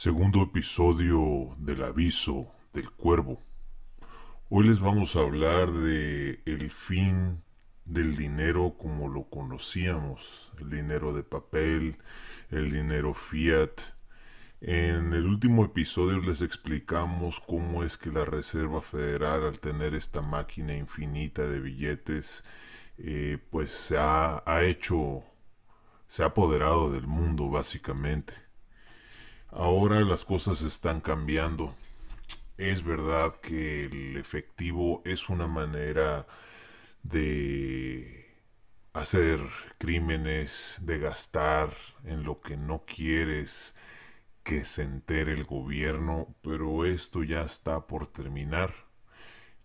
Segundo episodio del aviso del cuervo. Hoy les vamos a hablar de el fin del dinero como lo conocíamos, el dinero de papel, el dinero fiat. En el último episodio les explicamos cómo es que la Reserva Federal al tener esta máquina infinita de billetes eh, pues se ha, ha hecho, se ha apoderado del mundo básicamente Ahora las cosas están cambiando. Es verdad que el efectivo es una manera de hacer crímenes, de gastar en lo que no quieres que se entere el gobierno, pero esto ya está por terminar.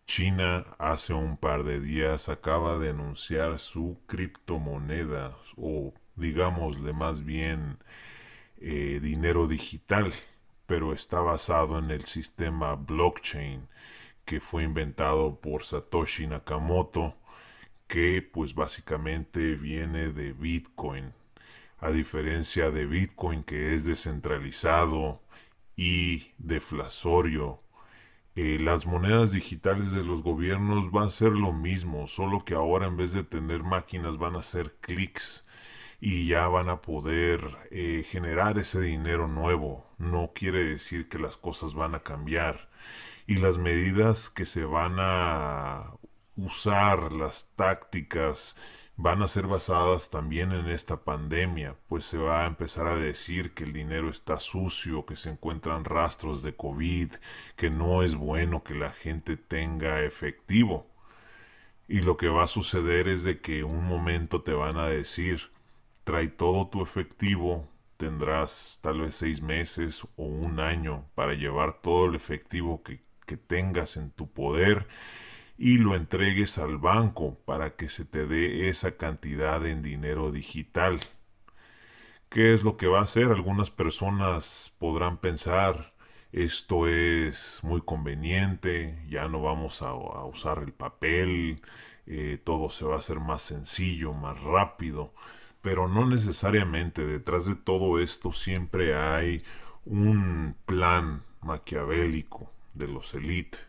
China hace un par de días acaba de anunciar su criptomoneda o digámosle más bien eh, dinero digital, pero está basado en el sistema blockchain que fue inventado por Satoshi Nakamoto, que pues básicamente viene de Bitcoin. A diferencia de Bitcoin que es descentralizado y deflasorio, eh, las monedas digitales de los gobiernos van a ser lo mismo, solo que ahora en vez de tener máquinas van a ser clics y ya van a poder eh, generar ese dinero nuevo. No quiere decir que las cosas van a cambiar. Y las medidas que se van a usar, las tácticas, van a ser basadas también en esta pandemia, pues se va a empezar a decir que el dinero está sucio, que se encuentran rastros de COVID, que no es bueno que la gente tenga efectivo. Y lo que va a suceder es de que un momento te van a decir, trae todo tu efectivo, tendrás tal vez seis meses o un año para llevar todo el efectivo que, tengas en tu poder y lo entregues al banco para que se te dé esa cantidad en dinero digital. ¿Qué es lo que va a hacer? Algunas personas podrán pensar esto es muy conveniente, ya no vamos a, usar el papel, eh, todo se va a hacer más sencillo, más rápido pero no necesariamente. Detrás de todo esto siempre hay un plan maquiavélico de los élites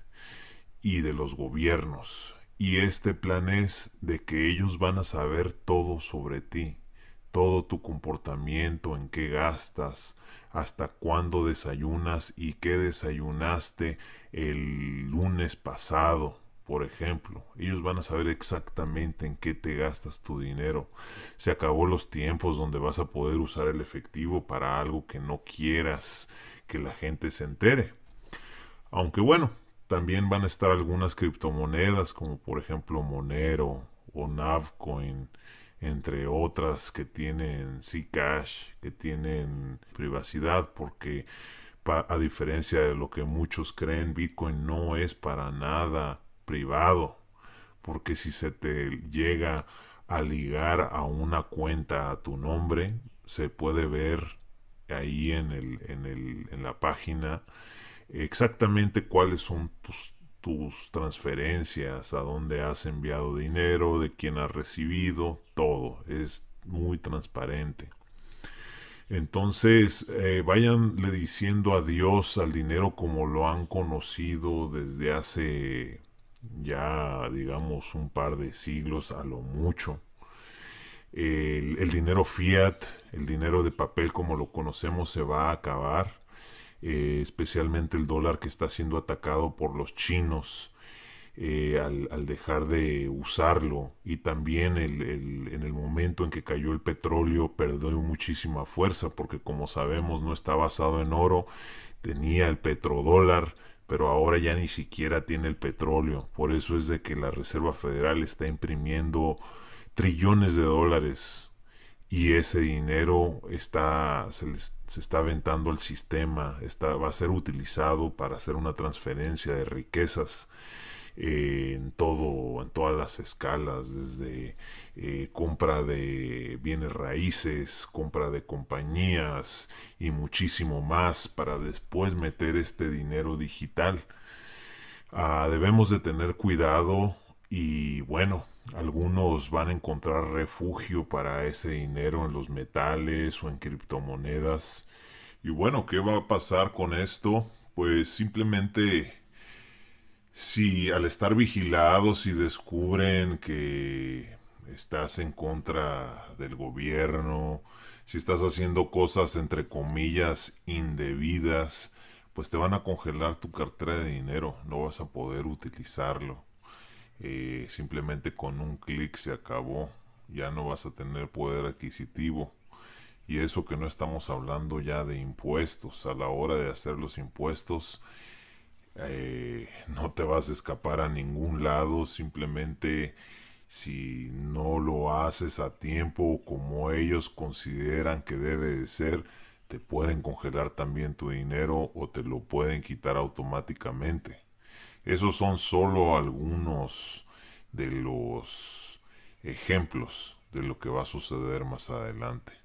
y de los gobiernos. Y este plan es de que ellos van a saber todo sobre ti, todo tu comportamiento, en qué gastas, hasta cuándo desayunas y qué desayunaste el lunes pasado, por ejemplo, ellos van a saber exactamente en qué te gastas tu dinero. Se acabó los tiempos donde vas a poder usar el efectivo para algo que no quieras que la gente se entere. Aunque bueno, también van a estar algunas criptomonedas como por ejemplo Monero o Navcoin, entre otras que tienen Zcash, que tienen privacidad, porque a diferencia de lo que muchos creen, Bitcoin no es para nada privado, porque si se te llega a ligar a una cuenta a tu nombre, se puede ver ahí en, el, en, el, en la página exactamente cuáles son tus, tus transferencias, a dónde has enviado dinero, de quién has recibido, todo. Es muy transparente. Entonces, eh, váyanle diciendo adiós al dinero como lo han conocido desde hace ya digamos un par de siglos a lo mucho. El, dinero fiat, el dinero de papel como lo conocemos se va a acabar, eh, especialmente el dólar que está siendo atacado por los chinos. Eh, al, dejar de usarlo y también el, en el momento en que cayó el petróleo perdió muchísima fuerza porque como sabemos no está basado en oro tenía el petrodólar pero ahora ya ni siquiera tiene el petróleo. Por eso es de que la Reserva Federal está imprimiendo trillones de dólares y ese dinero está se, se está aventando al sistema, está, va a ser utilizado para hacer una transferencia de riquezas en todo, en todas las escalas, desde eh, compra de bienes raíces, compra de compañías y muchísimo más para después meter este dinero digital. Ah, debemos de tener cuidado y bueno, algunos van a encontrar refugio para ese dinero en los metales o en criptomonedas. Y bueno, ¿qué va a pasar con esto? Pues simplemente si al estar vigilados y descubren que estás en contra del gobierno, si estás haciendo cosas entre comillas indebidas, pues te van a congelar tu cartera de dinero, no vas a poder utilizarlo. Eh, simplemente con un clic se acabó, ya no vas a tener poder adquisitivo. Y eso que no estamos hablando ya de impuestos. A la hora de hacer los impuestos, eh, no te vas a escapar a ningún lado. Simplemente si no lo haces a tiempo como ellos consideran que debe de ser, te pueden congelar también tu dinero o te lo pueden quitar automáticamente. Esos son solo algunos de los ejemplos de lo que va a suceder más adelante.